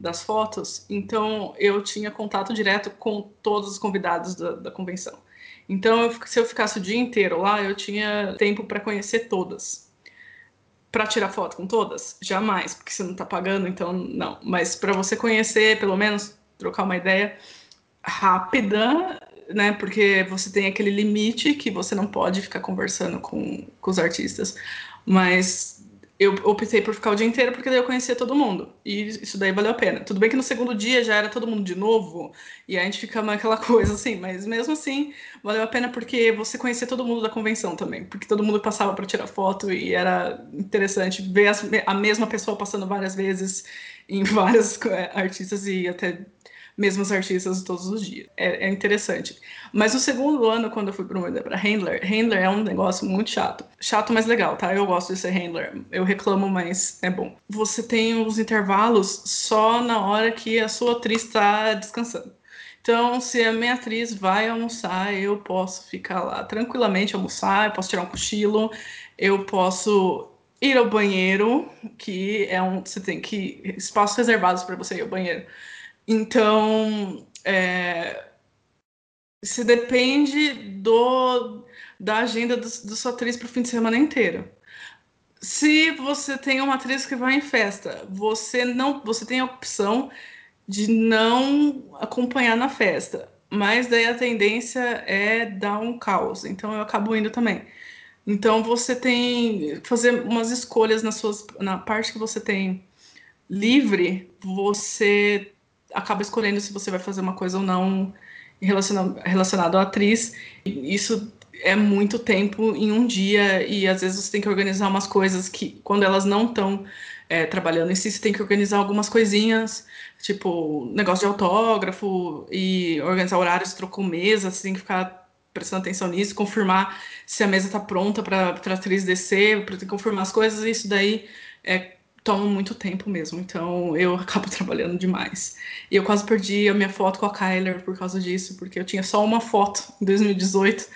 das fotos, então eu tinha contato direto com todos os convidados da, da convenção. Então, eu, se eu ficasse o dia inteiro lá, eu tinha tempo para conhecer todas. Para tirar foto com todas? Jamais, porque você não está pagando, então não. Mas para você conhecer, pelo menos trocar uma ideia rápida, né? Porque você tem aquele limite que você não pode ficar conversando com, com os artistas. Mas eu optei por ficar o dia inteiro porque daí eu conhecia todo mundo. E isso daí valeu a pena. Tudo bem que no segundo dia já era todo mundo de novo, e a gente fica naquela coisa assim, mas mesmo assim valeu a pena porque você conhecia todo mundo da convenção também. Porque todo mundo passava para tirar foto e era interessante ver a mesma pessoa passando várias vezes em vários é, artistas e até mesmos artistas todos os dias. É, é interessante. Mas no segundo ano, quando eu fui promovida para handler, handler é um negócio muito chato. Chato, mas legal, tá? Eu gosto de ser handler. Eu reclamo, mas é bom. Você tem os intervalos só na hora que a sua atriz está descansando. Então, se a minha atriz vai almoçar, eu posso ficar lá tranquilamente almoçar, eu posso tirar um cochilo, eu posso ir ao banheiro, que é um você tem que espaços reservados para você ir ao banheiro. Então, é, se depende do, da agenda do, do sua atriz para o fim de semana inteiro. Se você tem uma atriz que vai em festa, você não, você tem a opção de não acompanhar na festa, mas daí a tendência é dar um caos. Então eu acabo indo também. Então você tem fazer umas escolhas nas suas na parte que você tem livre, você acaba escolhendo se você vai fazer uma coisa ou não relacionado, relacionado à atriz. Isso é muito tempo em um dia e às vezes você tem que organizar umas coisas que, quando elas não estão é, trabalhando em si, você tem que organizar algumas coisinhas, tipo negócio de autógrafo e organizar horários, trocou mesa, você tem que ficar prestando atenção nisso, confirmar se a mesa está pronta para a atriz descer, para confirmar as coisas, e isso daí é, toma muito tempo mesmo, então eu acabo trabalhando demais. E eu quase perdi a minha foto com a Kyler por causa disso, porque eu tinha só uma foto em 2018,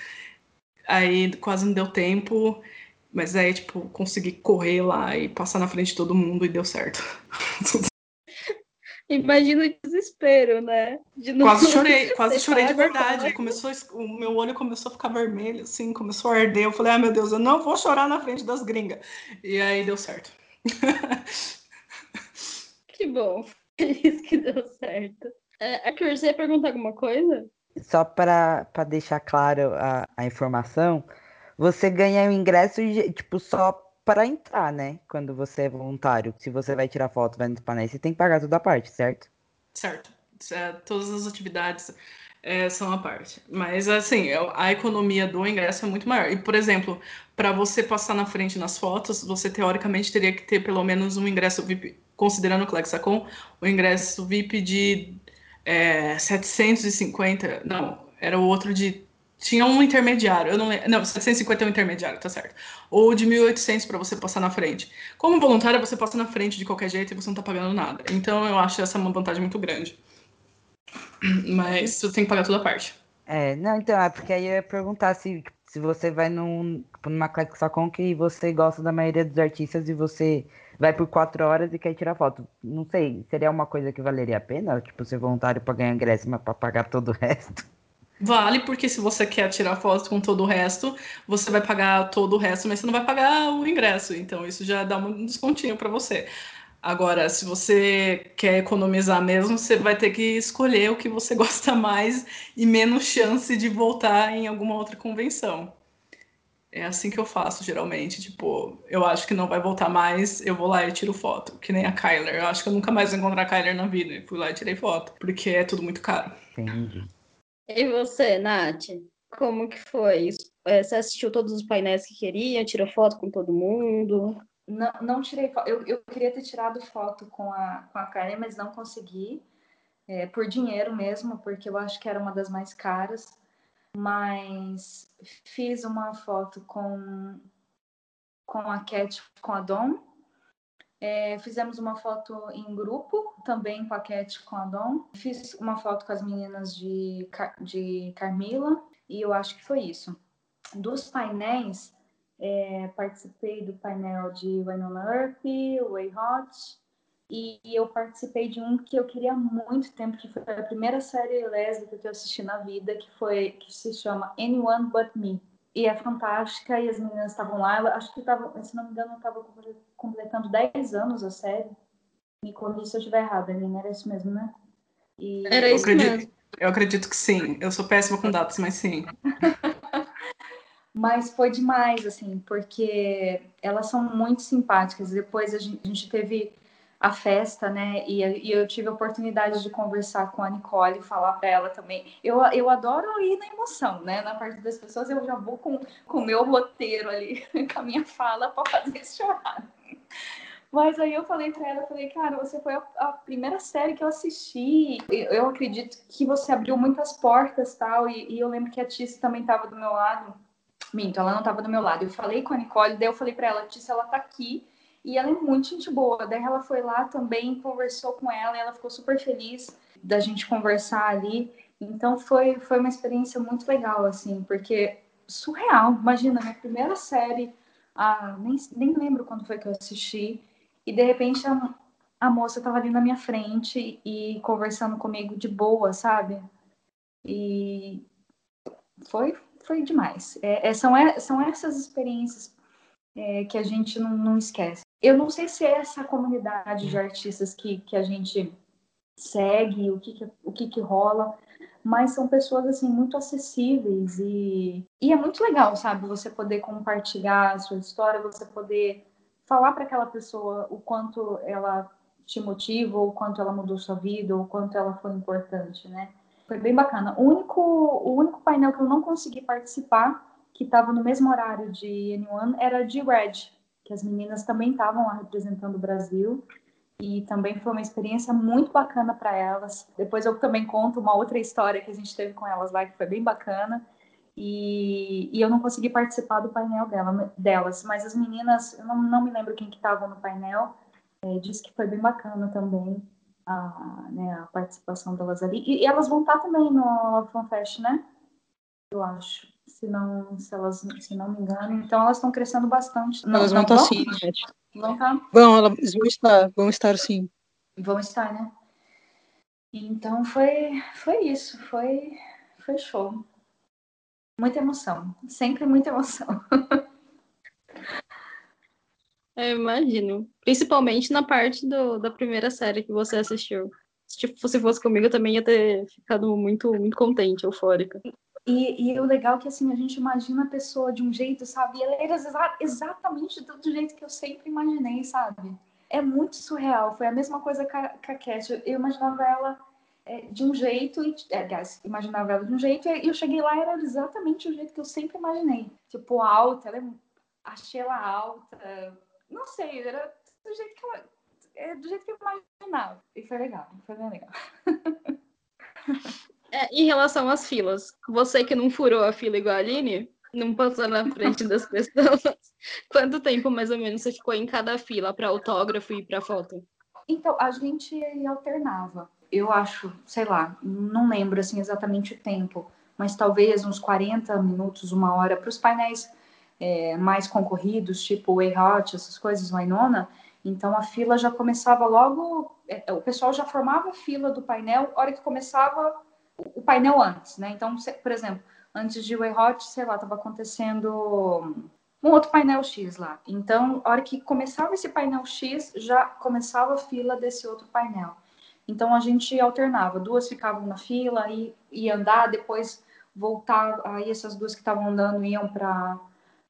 aí quase não deu tempo, mas aí, tipo, consegui correr lá e passar na frente de todo mundo e deu certo. Imagina o desespero, né? De quase chorei, quase chorei de verdade. Começou, o meu olho começou a ficar vermelho, assim, começou a arder. Eu falei, ah, meu Deus, eu não vou chorar na frente das gringas. E aí deu certo. que bom. Feliz que deu certo. É, Arthur, você ia perguntar alguma coisa? Só para deixar claro a, a informação, você ganha o ingresso, tipo, só para entrar, né? Quando você é voluntário. Se você vai tirar foto, vai nos painéis, você tem que pagar toda a parte, certo? Certo. É, todas as atividades é, são a parte. Mas, assim, a economia do ingresso é muito maior. E, por exemplo, para você passar na frente nas fotos, você teoricamente teria que ter pelo menos um ingresso VIP, considerando o Clexacon, o ingresso VIP de é, 750. Não, era o outro de tinha um intermediário, eu não lembro. Não, 750 é um intermediário, tá certo. Ou de 1.800 para você passar na frente. Como voluntária, você passa na frente de qualquer jeito e você não tá pagando nada. Então eu acho essa uma vantagem muito grande. Mas você tem que pagar toda a parte. É, não, então, é porque aí eu ia perguntar se, se você vai num, numa Clexacon que você gosta da maioria dos artistas e você vai por quatro horas e quer tirar foto. Não sei, seria uma coisa que valeria a pena? Tipo, ser voluntário para ganhar ingresso, mas para pagar todo o resto? Vale, porque se você quer tirar foto com todo o resto, você vai pagar todo o resto, mas você não vai pagar o ingresso. Então, isso já dá um descontinho para você. Agora, se você quer economizar mesmo, você vai ter que escolher o que você gosta mais e menos chance de voltar em alguma outra convenção. É assim que eu faço, geralmente. Tipo, eu acho que não vai voltar mais, eu vou lá e tiro foto. Que nem a Kyler. Eu acho que eu nunca mais vou encontrar a Kyler na vida. E fui lá e tirei foto. Porque é tudo muito caro. Entendi. E você, Nath? Como que foi? É, você assistiu todos os painéis que queria? Tirou foto com todo mundo? Não, não tirei. Eu, eu queria ter tirado foto com a, com a Karen, mas não consegui. É, por dinheiro mesmo, porque eu acho que era uma das mais caras. Mas fiz uma foto com, com a Cat, com a Dom. É, fizemos uma foto em grupo, também com a Cat com a Dom. Fiz uma foto com as meninas de, de Carmila, e eu acho que foi isso. Dos painéis, é, participei do painel de Winona Earp, Way Hot, e, e eu participei de um que eu queria há muito tempo, que foi a primeira série lésbica que eu assisti na vida, que foi que se chama Anyone But Me e é fantástica, e as meninas estavam lá, ela, acho que estavam, se não me engano, estava completando 10 anos a série. Me corrija se eu estiver errada, Aline, era isso mesmo, né? E... Era isso acredito, mesmo. Eu acredito que sim. Eu sou péssima com datas, mas sim. mas foi demais, assim, porque elas são muito simpáticas. Depois a gente, a gente teve a festa, né? E, e, eu tive a oportunidade de conversar com a Nicole falar para ela também. Eu, eu adoro ir na emoção, né? Na parte das pessoas eu já vou com o meu roteiro ali, com a minha fala para fazer chorar. Mas aí eu falei para ela, falei, cara, você foi a, a, primeira série que eu assisti. Eu, eu acredito que você abriu muitas portas tal. E, e eu lembro que a Tice também estava do meu lado. Minto, ela não estava do meu lado. Eu falei com a Nicole, daí eu falei para ela, Tice, ela tá aqui e ela é muito gente boa. Daí ela foi lá também, conversou com ela, e ela ficou super feliz da gente conversar ali. Então foi, foi uma experiência muito legal, assim, porque surreal. Imagina, minha primeira série, ah, nem, nem lembro quando foi que eu assisti, e de repente a, a moça estava ali na minha frente e conversando comigo de boa, sabe? E foi, foi demais. É, é, são, é, são essas experiências é, que a gente não, não esquece. Eu não sei se é essa comunidade de artistas que, que a gente segue, o que, que o que, que rola, mas são pessoas assim muito acessíveis e, e é muito legal, sabe? Você poder compartilhar a sua história, você poder falar para aquela pessoa o quanto ela te motiva, o quanto ela mudou sua vida, ou o quanto ela foi importante, né? Foi bem bacana. O único, o único painel que eu não consegui participar, que estava no mesmo horário de N1, era de Red, que as meninas também estavam lá representando o Brasil e também foi uma experiência muito bacana para elas. Depois eu também conto uma outra história que a gente teve com elas lá que foi bem bacana. E, e eu não consegui participar do painel dela, delas, mas as meninas, eu não, não me lembro quem que estava no painel, é, disse que foi bem bacana também a, né, a participação delas ali. E, e elas vão estar também no FanFest, né? Eu acho se não, se elas, se não me engano. Então elas estão crescendo bastante. Não, elas vão estar sim, Vão estar? Vão, elas vão estar, vão estar sim. Vão estar, né? Então foi, foi isso, foi, foi show. Muita emoção, sempre muita emoção. Eu imagino. Principalmente na parte do, da primeira série que você assistiu. Se tipo, fosse comigo, eu também ia ter ficado muito, muito contente, eufórica. E, e o legal é que assim, a gente imagina a pessoa de um jeito, sabe? E ela era exa exatamente do, jeito que eu sempre imaginei, sabe? É muito surreal. Foi a mesma coisa com a, com a Cat. Eu, imaginava ela é, de um jeito, e, é, aliás, imaginava ela de um jeito, e eu cheguei lá era exatamente o jeito que eu sempre imaginei. Tipo, alta, ela é, achei ela alta. Não sei, era do jeito que ela. É, do jeito que eu imaginava. E foi legal, foi bem legal. É, em relação às filas, você que não furou a fila igual a Aline, não passou na frente das pessoas, quanto tempo mais ou menos você ficou em cada fila para autógrafo e para foto? Então, a gente alternava. Eu acho, sei lá, não lembro assim exatamente o tempo, mas talvez uns 40 minutos, uma hora para os painéis é, mais concorridos, tipo o Hot, essas coisas, Wainona. Então a fila já começava logo, é, o pessoal já formava a fila do painel, hora que começava o painel antes, né? Então, por exemplo, antes de Way Hot, sei lá, estava acontecendo um outro painel X lá. Então, a hora que começava esse painel X, já começava a fila desse outro painel. Então, a gente alternava. Duas ficavam na fila e ia andar, depois voltar. Aí, essas duas que estavam andando iam para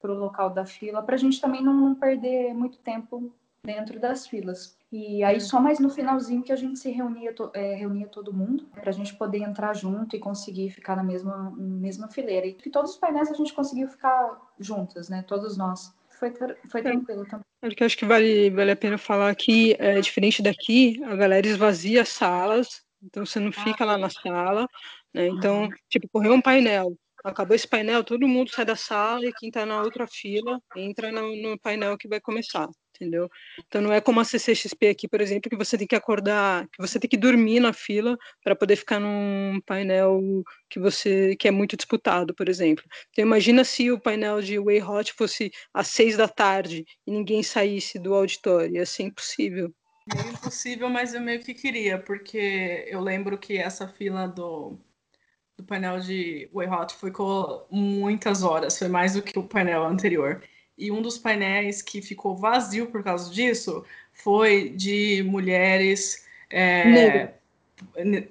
o local da fila, para a gente também não, não perder muito tempo dentro das filas. E aí só mais no finalzinho que a gente se reunia, é, reunia todo mundo para a gente poder entrar junto e conseguir ficar na mesma, mesma fileira. E que todos os painéis a gente conseguiu ficar juntas, né? Todos nós. Foi, foi tranquilo também. Porque acho que vale, vale a pena falar que, é, diferente daqui, a galera esvazia as salas, então você não fica lá na sala, né? Então, tipo, correu um painel, acabou esse painel, todo mundo sai da sala e quem está na outra fila entra no, no painel que vai começar entendeu? Então não é como a CCXP aqui, por exemplo, que você tem que acordar, que você tem que dormir na fila para poder ficar num painel que você que é muito disputado, por exemplo. Então imagina se o painel de Way Hot fosse às seis da tarde e ninguém saísse do auditório, ia ser impossível. É impossível, mas eu meio que queria, porque eu lembro que essa fila do, do painel de Way Hot ficou muitas horas, foi mais do que o painel anterior. E um dos painéis que ficou vazio por causa disso foi de mulheres é,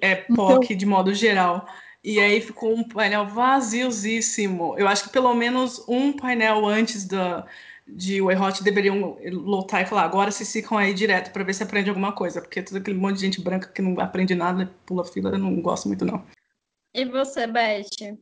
é, POC então... de modo geral. E aí ficou um painel vaziosíssimo. Eu acho que pelo menos um painel antes da, de Way Hot deveriam lotar e falar: agora vocês ficam aí direto para ver se aprende alguma coisa, porque todo aquele monte de gente branca que não aprende nada, pula fila, eu não gosto muito, não. E você, Beth?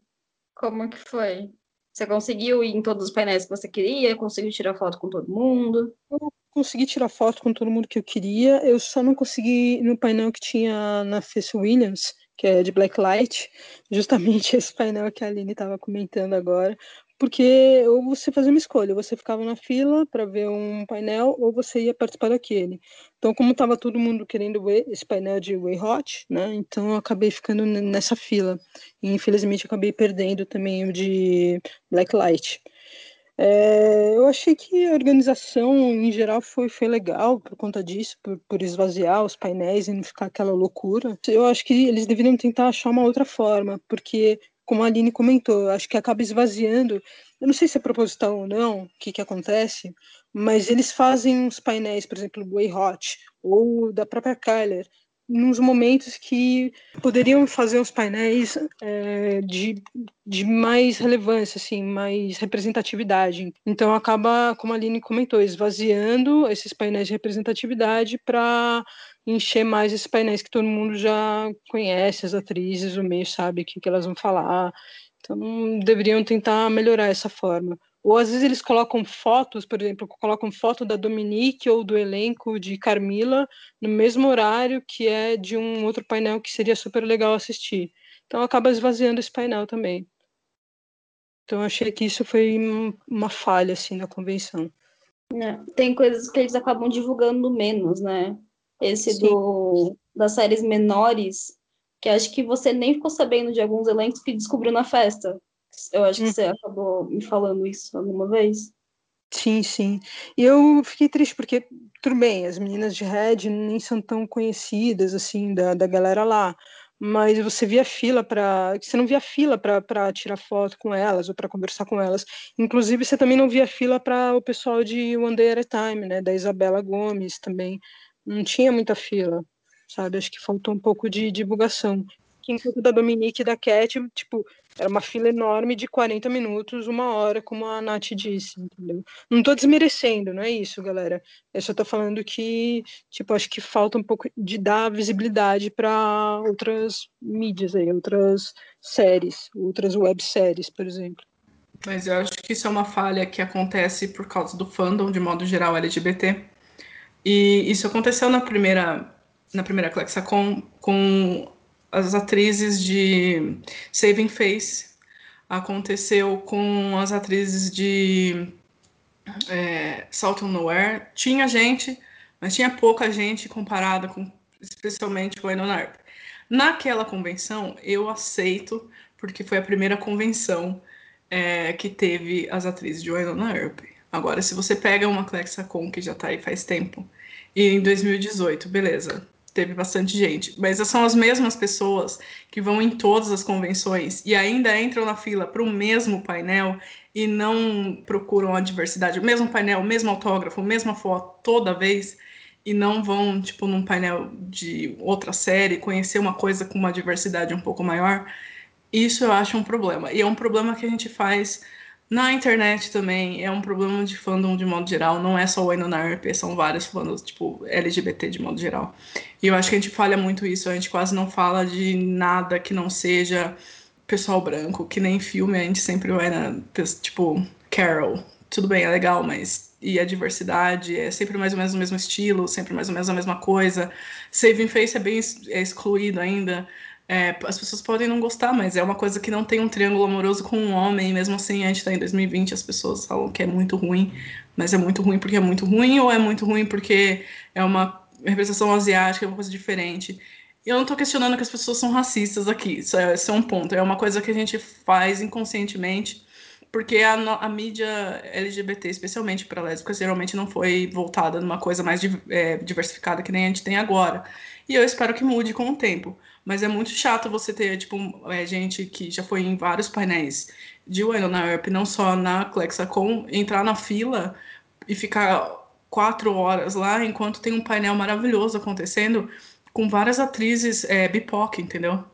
Como que foi? Você conseguiu ir em todos os painéis que você queria? Conseguiu tirar foto com todo mundo? Eu consegui tirar foto com todo mundo que eu queria. Eu só não consegui no painel que tinha na Face Williams, que é de Blacklight, justamente esse painel que a Aline estava comentando agora, porque ou você fazia uma escolha, você ficava na fila para ver um painel ou você ia participar daquele. Então, como estava todo mundo querendo ver esse painel de Way Hot, né? Então eu acabei ficando nessa fila. E infelizmente acabei perdendo também o de Blacklight. É, eu achei que a organização em geral foi, foi legal por conta disso, por, por esvaziar os painéis e não ficar aquela loucura. Eu acho que eles deveriam tentar achar uma outra forma, porque como a Aline comentou, acho que acaba esvaziando. Eu não sei se é proposital ou não, o que, que acontece, mas eles fazem uns painéis, por exemplo, do Way Hot ou da própria Kyler, nos momentos que poderiam fazer os painéis é, de, de mais relevância, assim, mais representatividade. Então acaba, como a Aline comentou, esvaziando esses painéis de representatividade para encher mais esses painéis que todo mundo já conhece, as atrizes, o meio sabe o que, que elas vão falar. Então deveriam tentar melhorar essa forma. Ou às vezes eles colocam fotos, por exemplo, colocam foto da Dominique ou do elenco de Carmila no mesmo horário que é de um outro painel que seria super legal assistir. Então acaba esvaziando esse painel também. Então achei que isso foi uma falha assim na convenção. É, tem coisas que eles acabam divulgando menos, né? Esse Sim. do das séries menores, que acho que você nem ficou sabendo de alguns elencos que descobriu na festa. Eu acho que você acabou me falando isso alguma vez. Sim, sim. E eu fiquei triste porque, tudo bem, as meninas de Red nem são tão conhecidas, assim, da, da galera lá. Mas você via fila para. Você não via fila para tirar foto com elas ou para conversar com elas. Inclusive, você também não via fila para o pessoal de One Day at a Time, né? Da Isabela Gomes também. Não tinha muita fila, sabe? Acho que faltou um pouco de divulgação que enquanto da Dominique e da Cat, tipo, era uma fila enorme de 40 minutos, uma hora, como a Nath disse, entendeu? Não tô desmerecendo, não é isso, galera. Eu só tô falando que, tipo, acho que falta um pouco de dar visibilidade para outras mídias aí, outras séries, outras webséries, por exemplo. Mas eu acho que isso é uma falha que acontece por causa do fandom, de modo geral, LGBT. E isso aconteceu na primeira na primeira Clexacon com as atrizes de Saving Face, aconteceu com as atrizes de é, Salt on Nowhere. Tinha gente, mas tinha pouca gente comparada com, especialmente a Winona. Naquela convenção, eu aceito, porque foi a primeira convenção é, que teve as atrizes de Winona Earp. Agora, se você pega uma Clexacon que já está aí faz tempo, e em 2018, beleza, teve bastante gente, mas são as mesmas pessoas que vão em todas as convenções e ainda entram na fila para o mesmo painel e não procuram a diversidade, o mesmo painel, o mesmo autógrafo, a mesma foto toda vez e não vão, tipo, num painel de outra série conhecer uma coisa com uma diversidade um pouco maior. Isso eu acho um problema. E é um problema que a gente faz na internet também é um problema de fandom de modo geral, não é só o Winona Earp, são vários fandoms, tipo, LGBT de modo geral. E eu acho que a gente falha muito isso, a gente quase não fala de nada que não seja pessoal branco, que nem filme a gente sempre vai na, tipo, Carol, tudo bem, é legal, mas e a diversidade é sempre mais ou menos o mesmo estilo, sempre mais ou menos a mesma coisa. Saving Face é bem é excluído ainda. É, as pessoas podem não gostar, mas é uma coisa que não tem um triângulo amoroso com um homem, mesmo assim a gente está em 2020, as pessoas falam que é muito ruim, mas é muito ruim porque é muito ruim ou é muito ruim porque é uma representação asiática, é uma coisa diferente. Eu não estou questionando que as pessoas são racistas aqui, isso é, é, um ponto, é uma coisa que a gente faz inconscientemente, porque a, a mídia LGBT, especialmente para lésbicas, geralmente não foi voltada numa coisa mais é, diversificada que nem a gente tem agora. E eu espero que mude com o tempo. Mas é muito chato você ter, tipo, é, gente que já foi em vários painéis de Winona Earp, não só na Clexacon, entrar na fila e ficar quatro horas lá, enquanto tem um painel maravilhoso acontecendo com várias atrizes é, BIPOC, entendeu?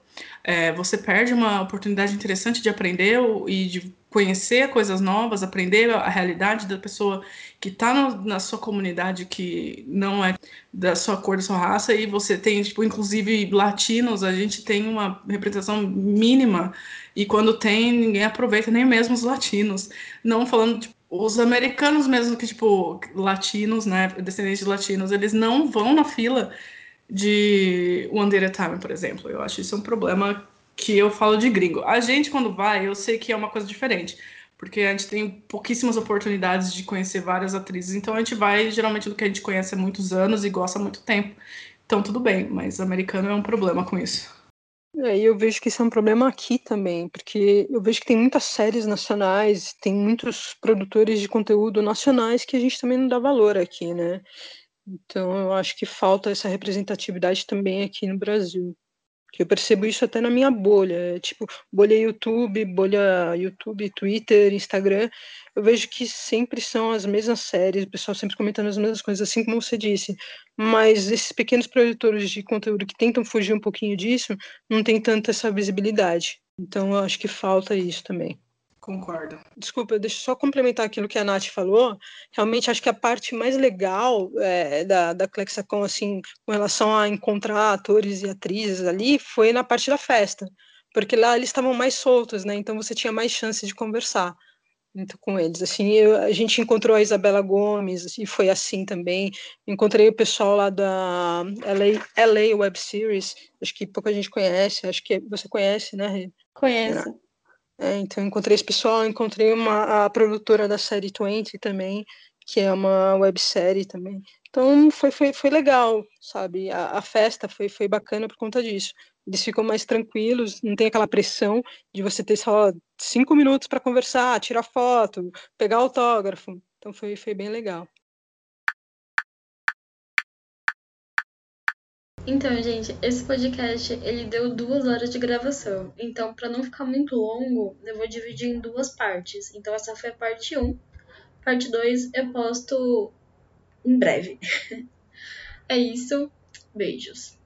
É, você perde uma oportunidade interessante de aprender e de conhecer coisas novas, aprender a realidade da pessoa que está na sua comunidade que não é da sua cor, da sua raça, e você tem, tipo, inclusive latinos, a gente tem uma representação mínima, e quando tem, ninguém aproveita, nem mesmo os latinos. Não falando, tipo, os americanos mesmo, que, tipo, latinos, né, descendentes de latinos, eles não vão na fila de One Day at a Time, por exemplo. Eu acho isso um problema que eu falo de gringo. A gente, quando vai, eu sei que é uma coisa diferente, porque a gente tem pouquíssimas oportunidades de conhecer várias atrizes, então a gente vai geralmente do que a gente conhece há muitos anos e gosta há muito tempo. Então tudo bem, mas americano é um problema com isso. É, e eu vejo que isso é um problema aqui também, porque eu vejo que tem muitas séries nacionais, tem muitos produtores de conteúdo nacionais que a gente também não dá valor aqui, né? Então eu acho que falta essa representatividade também aqui no Brasil eu percebo isso até na minha bolha, tipo, bolha YouTube, bolha YouTube, Twitter, Instagram, eu vejo que sempre são as mesmas séries, o pessoal sempre comentando as mesmas coisas, assim como você disse, mas esses pequenos produtores de conteúdo que tentam fugir um pouquinho disso, não tem tanta essa visibilidade, então eu acho que falta isso também. Concordo. Desculpa, deixa eu só complementar aquilo que a Nath falou. Realmente acho que a parte mais legal é, da, da Clexacon, assim, com relação a encontrar atores e atrizes ali, foi na parte da festa. Porque lá eles estavam mais soltos, né? Então você tinha mais chance de conversar. muito com eles. Assim, eu, a gente encontrou a Isabela Gomes e foi assim também. Encontrei o pessoal lá da LA, LA Web Series, acho que pouca gente conhece, acho que você conhece, né? Conheço. É, então encontrei esse pessoal, encontrei uma a produtora da série 20 também, que é uma websérie também. Então foi, foi, foi legal, sabe? A, a festa foi, foi bacana por conta disso eles ficam mais tranquilos, não tem aquela pressão de você ter só cinco minutos para conversar, tirar foto, pegar autógrafo. Então foi, foi bem legal. Então, gente, esse podcast ele deu duas horas de gravação. Então, para não ficar muito longo, eu vou dividir em duas partes. Então, essa foi a parte 1. Parte 2 eu posto em breve. é isso. Beijos.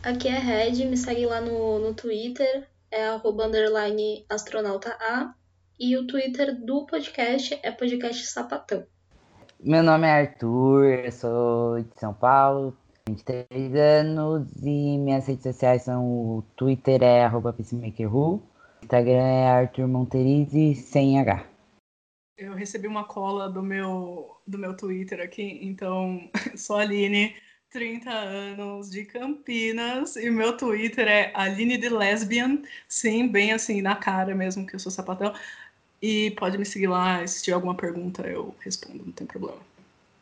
Aqui é Red, me segue lá no, no Twitter, é arroba underline astronauta A. E o Twitter do podcast é podcast sapatão. Meu nome é Arthur, sou de São Paulo, 23 anos e minhas redes sociais são o Twitter é arroba peacemakerru, Instagram é Arthur Monterize sem H. Eu recebi uma cola do meu, do meu Twitter aqui, então sou a Aline, 30 anos de Campinas e meu Twitter é Aline de Lesbian, sim, bem assim na cara mesmo que eu sou sapatão. E pode me seguir lá, se tiver alguma pergunta eu respondo, não tem problema.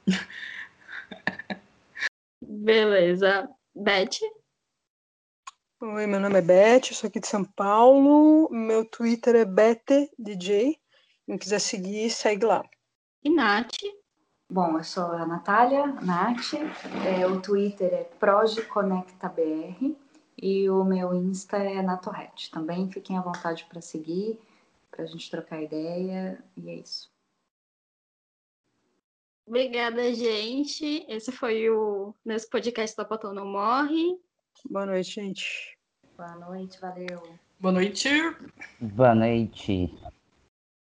Beleza. Beth? Oi, meu nome é Beth, eu sou aqui de São Paulo. Meu Twitter é BeteDJ. Quem quiser seguir, segue lá. E Nath? Bom, eu sou a Natália, Nath, é, o Twitter é ProgeConectaBR e o meu Insta é Natorret. Também fiquem à vontade para seguir, para a gente trocar ideia, e é isso. Obrigada, gente. Esse foi o nosso podcast da Patão Não Morre. Boa noite, gente. Boa noite, valeu. Boa noite. Boa noite.